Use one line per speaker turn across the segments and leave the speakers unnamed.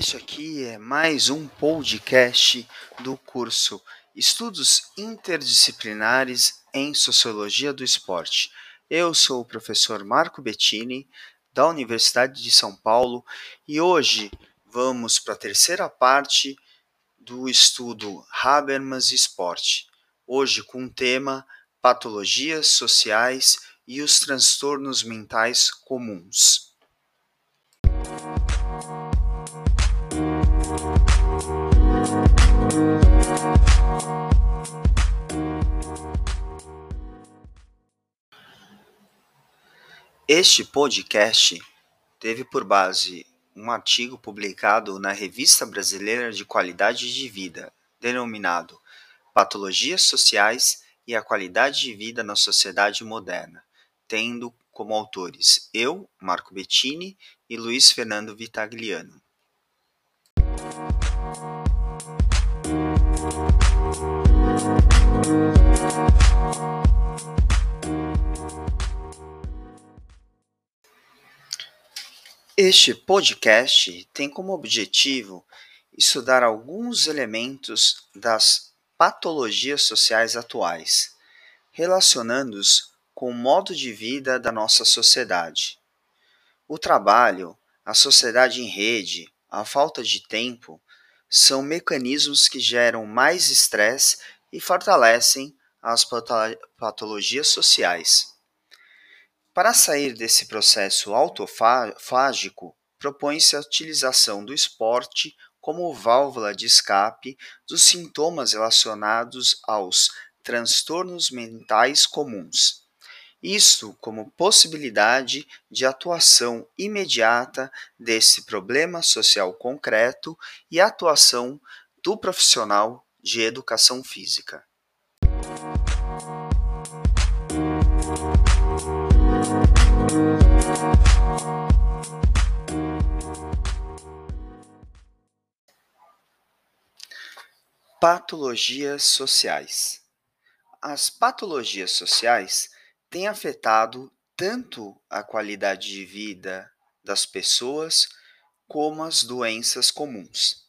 Este aqui é mais um podcast do curso Estudos Interdisciplinares em Sociologia do Esporte. Eu sou o professor Marco Bettini, da Universidade de São Paulo, e hoje vamos para a terceira parte do estudo Habermas Esporte. Hoje com o tema Patologias Sociais e os Transtornos Mentais Comuns. Este podcast teve por base um artigo publicado na Revista Brasileira de Qualidade de Vida, denominado Patologias Sociais e a Qualidade de Vida na Sociedade Moderna, tendo como autores eu, Marco Bettini, e Luiz Fernando Vitagliano. Este podcast tem como objetivo estudar alguns elementos das patologias sociais atuais, relacionando-os com o modo de vida da nossa sociedade. O trabalho, a sociedade em rede, a falta de tempo são mecanismos que geram mais estresse e fortalecem as patologias sociais. Para sair desse processo autofágico, propõe-se a utilização do esporte como válvula de escape dos sintomas relacionados aos transtornos mentais comuns. Isto como possibilidade de atuação imediata desse problema social concreto e atuação do profissional de educação física. Patologias sociais. As patologias sociais têm afetado tanto a qualidade de vida das pessoas como as doenças comuns.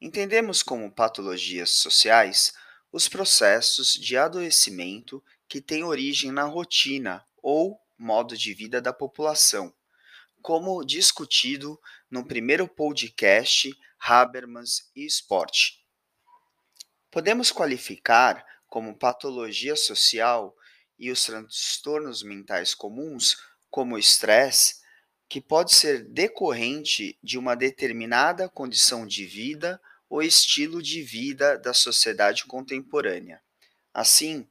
Entendemos como patologias sociais os processos de adoecimento que têm origem na rotina ou modo de vida da população, como discutido no primeiro podcast Habermas e Esporte. Podemos qualificar como patologia social e os transtornos mentais comuns como estresse, que pode ser decorrente de uma determinada condição de vida ou estilo de vida da sociedade contemporânea. Assim,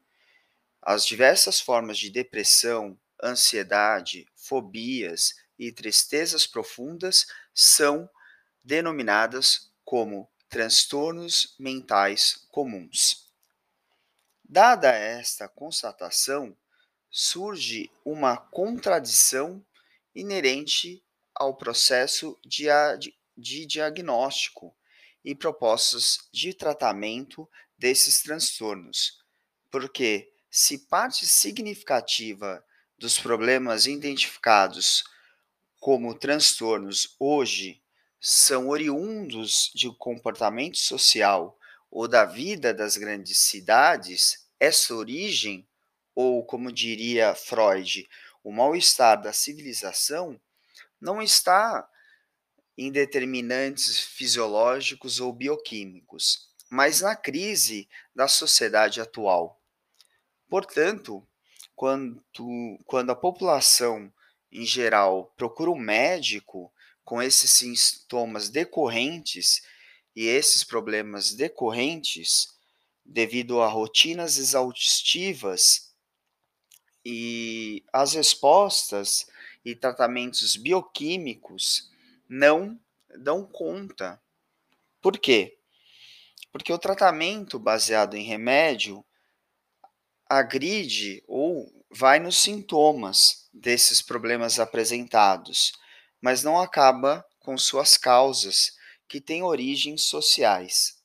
as diversas formas de depressão, ansiedade, fobias e tristezas profundas são denominadas como transtornos mentais comuns. Dada esta constatação, surge uma contradição inerente ao processo de, de diagnóstico e propostas de tratamento desses transtornos, porque se parte significativa dos problemas identificados como transtornos hoje são oriundos de comportamento social ou da vida das grandes cidades, essa origem, ou como diria Freud, o mal-estar da civilização, não está em determinantes fisiológicos ou bioquímicos, mas na crise da sociedade atual. Portanto, quando, quando a população em geral procura um médico, com esses sintomas decorrentes e esses problemas decorrentes devido a rotinas exaustivas e as respostas e tratamentos bioquímicos não dão conta. Por quê? Porque o tratamento baseado em remédio agride ou vai nos sintomas desses problemas apresentados mas não acaba com suas causas, que têm origens sociais.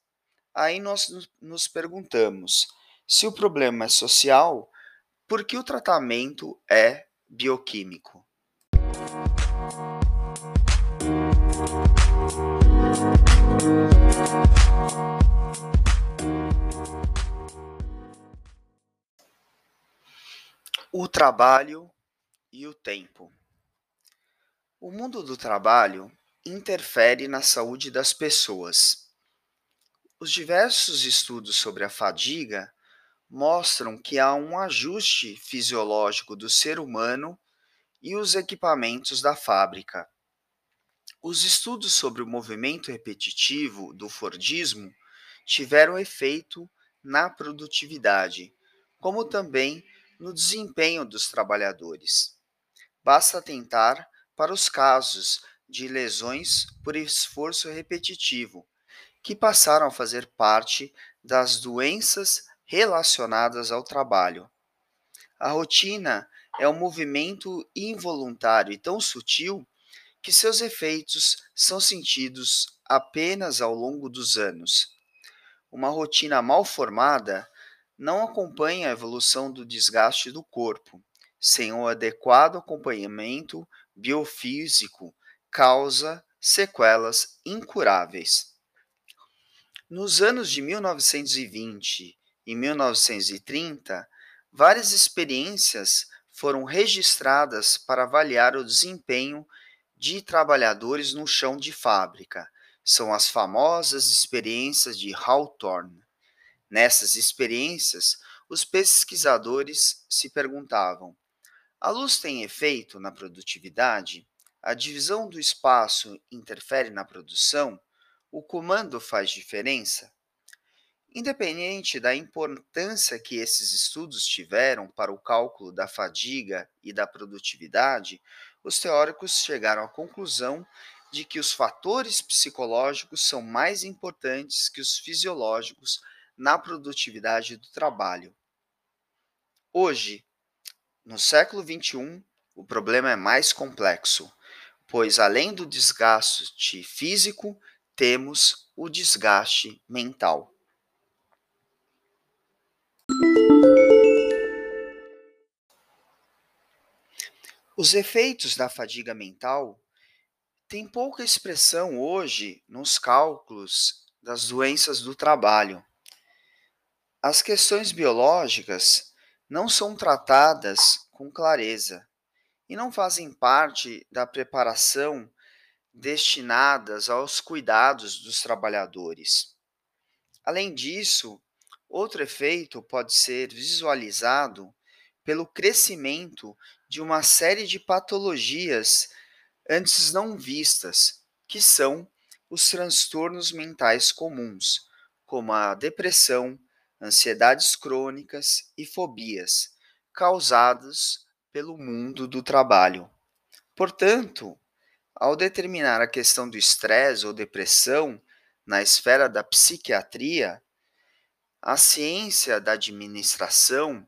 Aí nós nos perguntamos: se o problema é social, por que o tratamento é bioquímico? Trabalho e o tempo. O mundo do trabalho interfere na saúde das pessoas. Os diversos estudos sobre a fadiga mostram que há um ajuste fisiológico do ser humano e os equipamentos da fábrica. Os estudos sobre o movimento repetitivo do Fordismo tiveram efeito na produtividade, como também no desempenho dos trabalhadores. Basta atentar para os casos de lesões por esforço repetitivo, que passaram a fazer parte das doenças relacionadas ao trabalho. A rotina é um movimento involuntário e tão sutil que seus efeitos são sentidos apenas ao longo dos anos. Uma rotina mal formada não acompanha a evolução do desgaste do corpo. Sem o adequado acompanhamento biofísico, causa sequelas incuráveis. Nos anos de 1920 e 1930, várias experiências foram registradas para avaliar o desempenho de trabalhadores no chão de fábrica. São as famosas experiências de Hawthorne. Nessas experiências, os pesquisadores se perguntavam: a luz tem efeito na produtividade? A divisão do espaço interfere na produção? O comando faz diferença? Independente da importância que esses estudos tiveram para o cálculo da fadiga e da produtividade, os teóricos chegaram à conclusão de que os fatores psicológicos são mais importantes que os fisiológicos na produtividade do trabalho. Hoje, no século XXI, o problema é mais complexo, pois além do desgaste físico, temos o desgaste mental. Os efeitos da fadiga mental têm pouca expressão hoje nos cálculos das doenças do trabalho. As questões biológicas não são tratadas com clareza e não fazem parte da preparação destinadas aos cuidados dos trabalhadores. Além disso, outro efeito pode ser visualizado pelo crescimento de uma série de patologias antes não vistas, que são os transtornos mentais comuns, como a depressão, ansiedades crônicas e fobias causadas pelo mundo do trabalho. Portanto, ao determinar a questão do estresse ou depressão na esfera da psiquiatria, a ciência da administração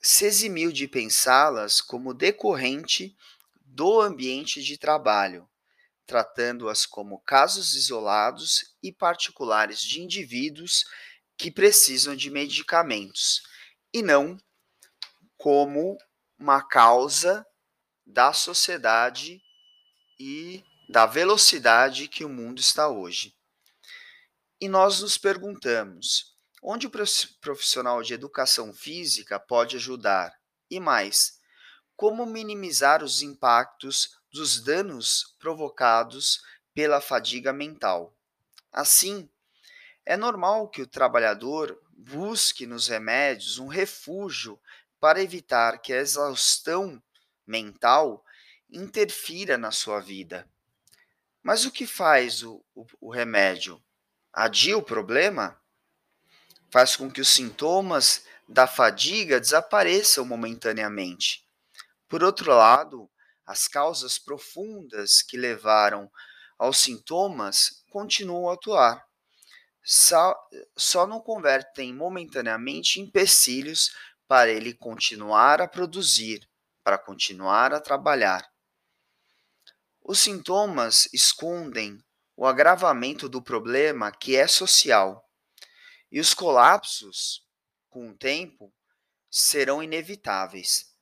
se eximiu de pensá-las como decorrente do ambiente de trabalho, tratando-as como casos isolados e particulares de indivíduos que precisam de medicamentos e não como uma causa da sociedade e da velocidade que o mundo está hoje. E nós nos perguntamos: onde o profissional de educação física pode ajudar? E mais, como minimizar os impactos dos danos provocados pela fadiga mental? Assim, é normal que o trabalhador busque nos remédios um refúgio para evitar que a exaustão mental interfira na sua vida. Mas o que faz o, o, o remédio? Adia o problema? Faz com que os sintomas da fadiga desapareçam momentaneamente. Por outro lado, as causas profundas que levaram aos sintomas continuam a atuar só, só não convertem momentaneamente em empecilhos para ele continuar a produzir, para continuar a trabalhar. Os sintomas escondem o agravamento do problema que é social, e os colapsos, com o tempo, serão inevitáveis.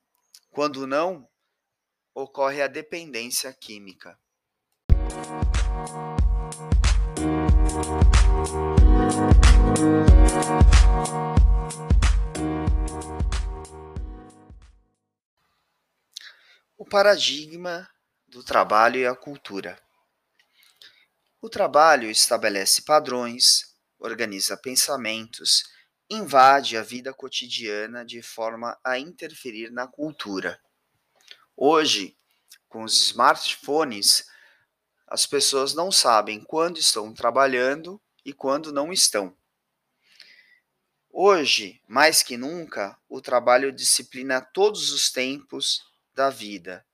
Quando não, ocorre a dependência química. Paradigma do trabalho e a cultura. O trabalho estabelece padrões, organiza pensamentos, invade a vida cotidiana de forma a interferir na cultura. Hoje, com os smartphones, as pessoas não sabem quando estão trabalhando e quando não estão. Hoje, mais que nunca, o trabalho disciplina todos os tempos da vida.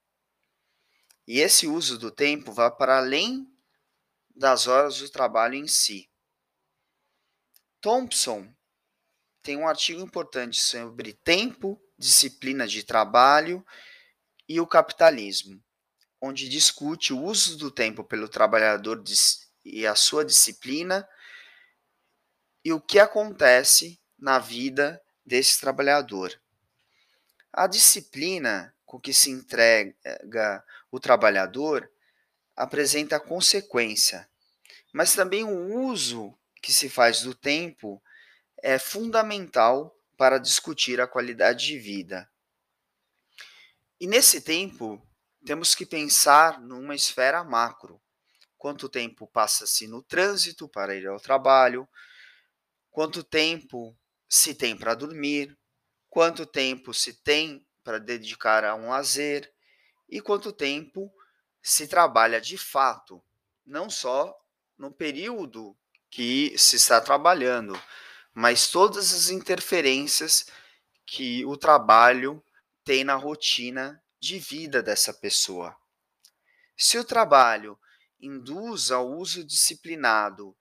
E esse uso do tempo vai para além das horas do trabalho em si. Thompson tem um artigo importante sobre tempo, disciplina de trabalho e o capitalismo, onde discute o uso do tempo pelo trabalhador e a sua disciplina e o que acontece na vida desse trabalhador. A disciplina com que se entrega o trabalhador apresenta consequência, mas também o uso que se faz do tempo é fundamental para discutir a qualidade de vida. E nesse tempo, temos que pensar numa esfera macro. Quanto tempo passa-se no trânsito para ir ao trabalho? Quanto tempo se tem para dormir? Quanto tempo se tem para dedicar a um lazer? E quanto tempo se trabalha de fato, não só no período que se está trabalhando, mas todas as interferências que o trabalho tem na rotina de vida dessa pessoa. Se o trabalho induz ao uso disciplinado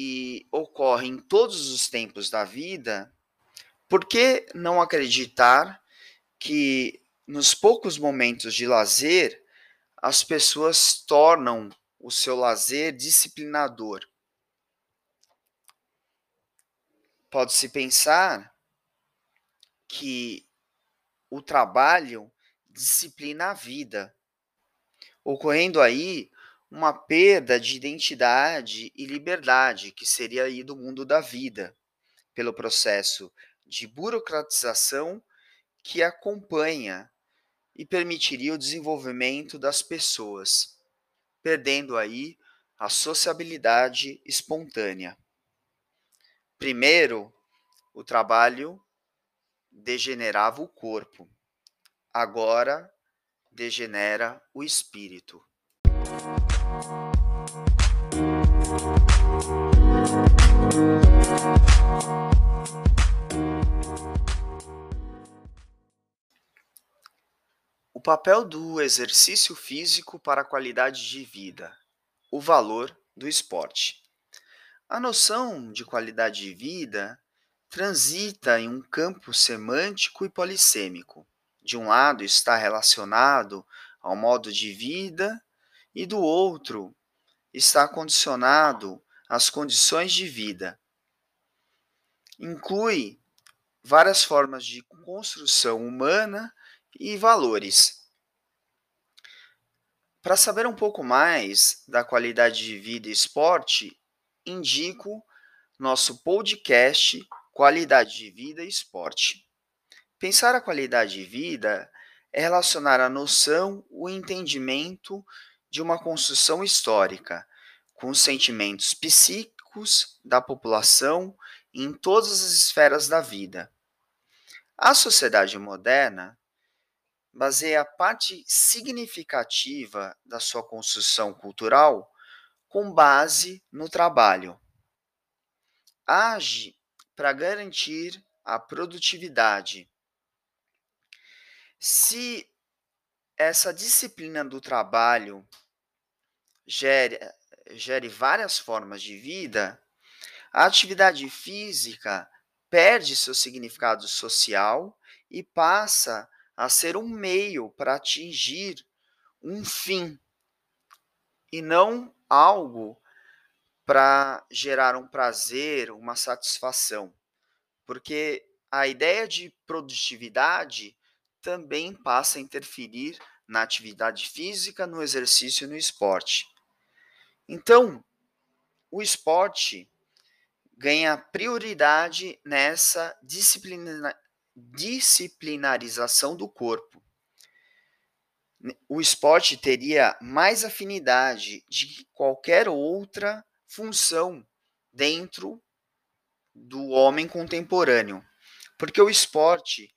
e ocorre em todos os tempos da vida, por que não acreditar que nos poucos momentos de lazer as pessoas tornam o seu lazer disciplinador. Pode-se pensar que o trabalho disciplina a vida, ocorrendo aí uma perda de identidade e liberdade, que seria aí do mundo da vida, pelo processo de burocratização que acompanha e permitiria o desenvolvimento das pessoas, perdendo aí a sociabilidade espontânea. Primeiro, o trabalho degenerava o corpo, agora degenera o espírito. O papel do exercício físico para a qualidade de vida. O valor do esporte. A noção de qualidade de vida transita em um campo semântico e polissêmico. De um lado está relacionado ao modo de vida e do outro está condicionado às condições de vida. Inclui várias formas de construção humana e valores. Para saber um pouco mais da qualidade de vida e esporte, indico nosso podcast Qualidade de Vida e Esporte. Pensar a qualidade de vida é relacionar a noção, o entendimento de uma construção histórica com os sentimentos psíquicos da população em todas as esferas da vida. A sociedade moderna baseia parte significativa da sua construção cultural com base no trabalho. Age para garantir a produtividade. Se essa disciplina do trabalho gere, gere várias formas de vida, a atividade física perde seu significado social e passa a ser um meio para atingir um fim e não algo para gerar um prazer, uma satisfação. Porque a ideia de produtividade também passa a interferir na atividade física, no exercício e no esporte. Então, o esporte ganha prioridade nessa disciplina, disciplinarização do corpo. o esporte teria mais afinidade de qualquer outra função dentro do homem contemporâneo, porque o esporte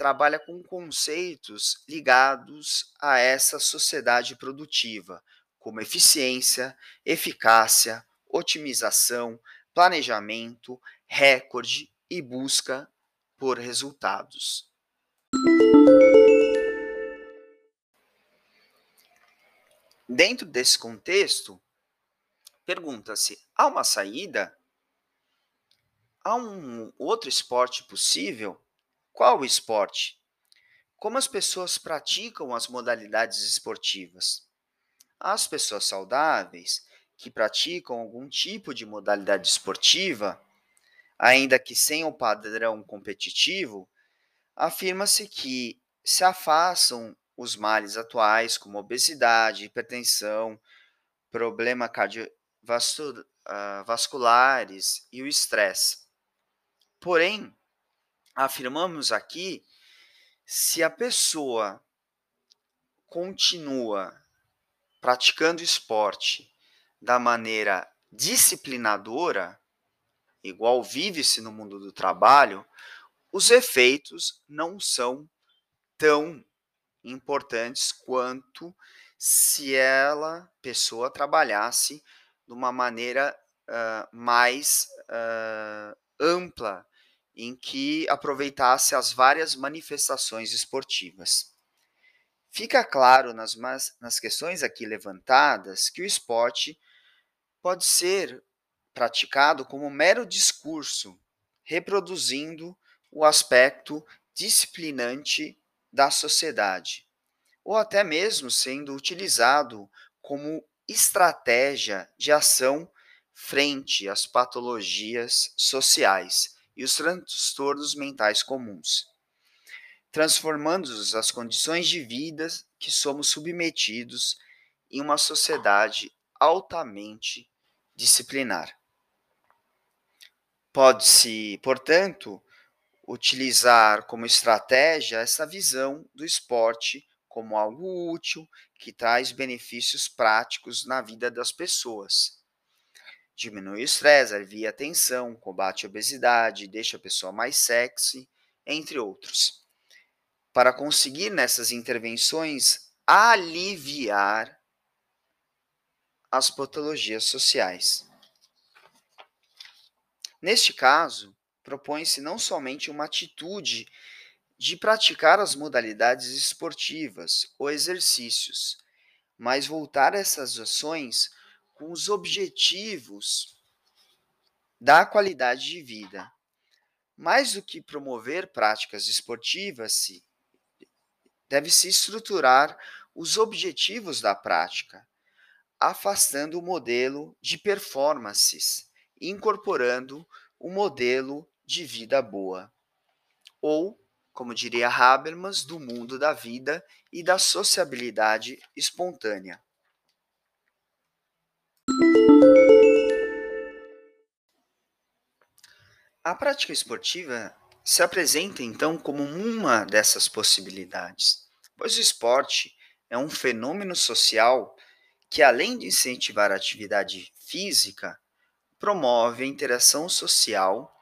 trabalha com conceitos ligados a essa sociedade produtiva, como eficiência, eficácia, otimização, planejamento, recorde e busca por resultados. Dentro desse contexto, pergunta-se: há uma saída? Há um outro esporte possível? Qual o esporte? Como as pessoas praticam as modalidades esportivas? As pessoas saudáveis que praticam algum tipo de modalidade esportiva, ainda que sem o padrão competitivo, afirma-se que se afastam os males atuais, como obesidade, hipertensão, problema cardiovasculares e o estresse. Porém, afirmamos aqui, se a pessoa continua praticando esporte da maneira disciplinadora, igual vive-se no mundo do trabalho, os efeitos não são tão importantes quanto se ela, pessoa, trabalhasse de uma maneira uh, mais uh, ampla, em que aproveitasse as várias manifestações esportivas. Fica claro nas, nas questões aqui levantadas que o esporte pode ser praticado como mero discurso, reproduzindo o aspecto disciplinante da sociedade, ou até mesmo sendo utilizado como estratégia de ação frente às patologias sociais e os transtornos mentais comuns, transformando as condições de vida que somos submetidos em uma sociedade altamente disciplinar. Pode-se, portanto, utilizar como estratégia essa visão do esporte como algo útil que traz benefícios práticos na vida das pessoas. Diminui o estresse, alivia a tensão, combate a obesidade, deixa a pessoa mais sexy, entre outros. Para conseguir nessas intervenções aliviar as patologias sociais. Neste caso, propõe-se não somente uma atitude de praticar as modalidades esportivas ou exercícios, mas voltar essas ações com os objetivos da qualidade de vida. Mais do que promover práticas esportivas, deve-se estruturar os objetivos da prática, afastando o modelo de performances, incorporando o modelo de vida boa. Ou, como diria Habermas, do mundo da vida e da sociabilidade espontânea. A prática esportiva se apresenta então como uma dessas possibilidades, pois o esporte é um fenômeno social que, além de incentivar a atividade física, promove a interação social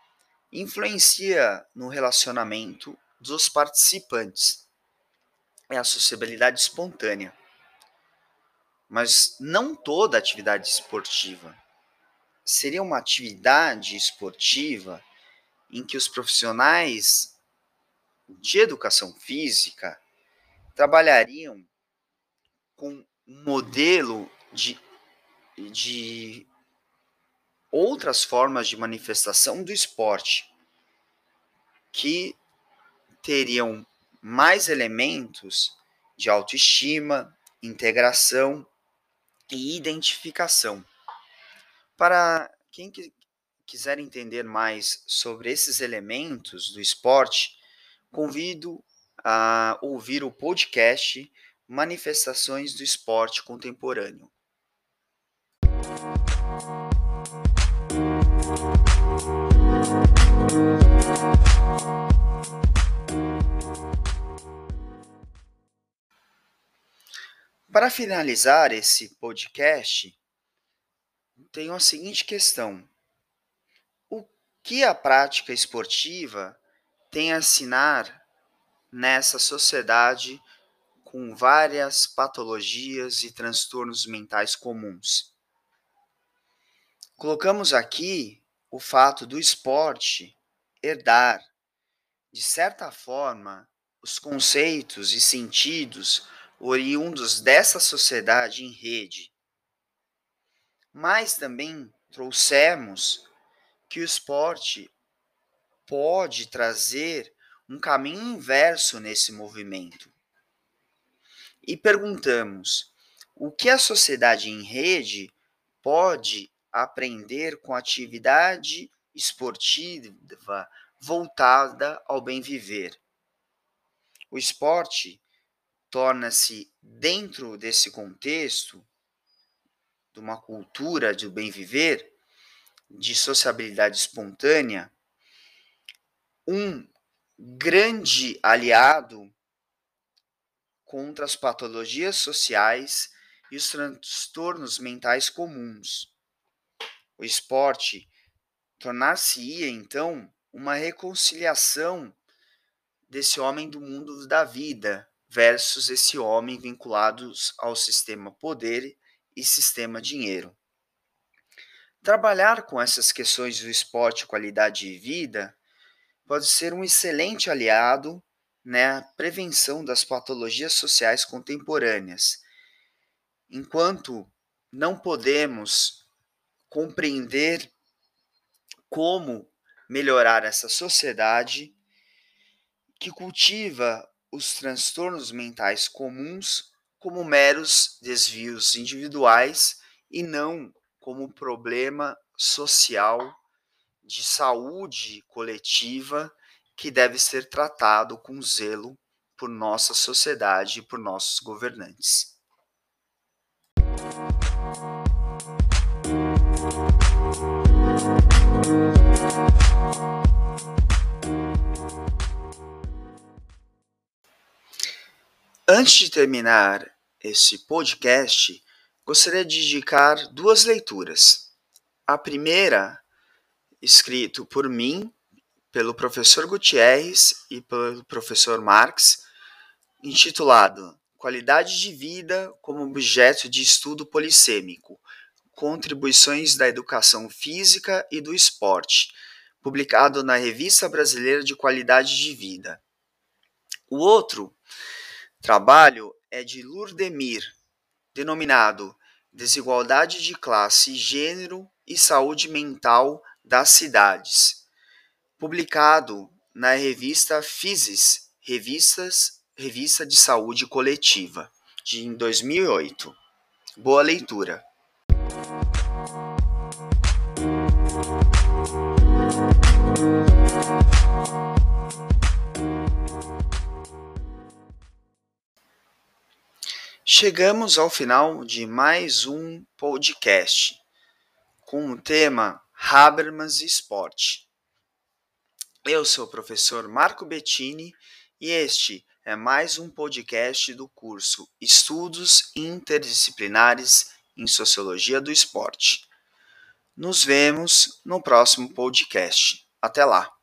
influencia no relacionamento dos participantes. É a sociabilidade espontânea. Mas não toda atividade esportiva. Seria uma atividade esportiva em que os profissionais de educação física trabalhariam com um modelo de, de outras formas de manifestação do esporte que teriam mais elementos de autoestima, integração e identificação. Para quem quiser entender mais sobre esses elementos do esporte, convido a ouvir o podcast Manifestações do Esporte Contemporâneo. para finalizar esse podcast, tenho a seguinte questão: que a prática esportiva tem a ensinar nessa sociedade com várias patologias e transtornos mentais comuns? Colocamos aqui o fato do esporte herdar, de certa forma, os conceitos e sentidos oriundos dessa sociedade em rede. Mas também trouxemos que o esporte pode trazer um caminho inverso nesse movimento. E perguntamos: o que a sociedade em rede pode aprender com atividade esportiva voltada ao bem viver? O esporte torna-se, dentro desse contexto, de uma cultura de bem viver, de sociabilidade espontânea, um grande aliado contra as patologias sociais e os transtornos mentais comuns. O esporte tornar-se-ia, então, uma reconciliação desse homem do mundo da vida versus esse homem vinculados ao sistema poder e sistema dinheiro. Trabalhar com essas questões do esporte qualidade de vida pode ser um excelente aliado na prevenção das patologias sociais contemporâneas. Enquanto não podemos compreender como melhorar essa sociedade que cultiva os transtornos mentais comuns como meros desvios individuais e não como problema social de saúde coletiva que deve ser tratado com zelo por nossa sociedade e por nossos governantes. Antes de terminar esse podcast, gostaria de indicar duas leituras. A primeira, escrito por mim, pelo professor Gutierrez e pelo professor Marx, intitulado Qualidade de Vida como Objeto de Estudo Polissêmico: Contribuições da Educação Física e do Esporte, publicado na Revista Brasileira de Qualidade de Vida. O outro trabalho é de Lurdemir, denominado Desigualdade de Classe, Gênero e Saúde Mental das Cidades, publicado na revista Physis, Revistas, Revista de Saúde Coletiva, de em 2008. Boa leitura. Chegamos ao final de mais um podcast com o tema Habermas e Esporte. Eu sou o professor Marco Bettini e este é mais um podcast do curso Estudos Interdisciplinares em Sociologia do Esporte. Nos vemos no próximo podcast. Até lá!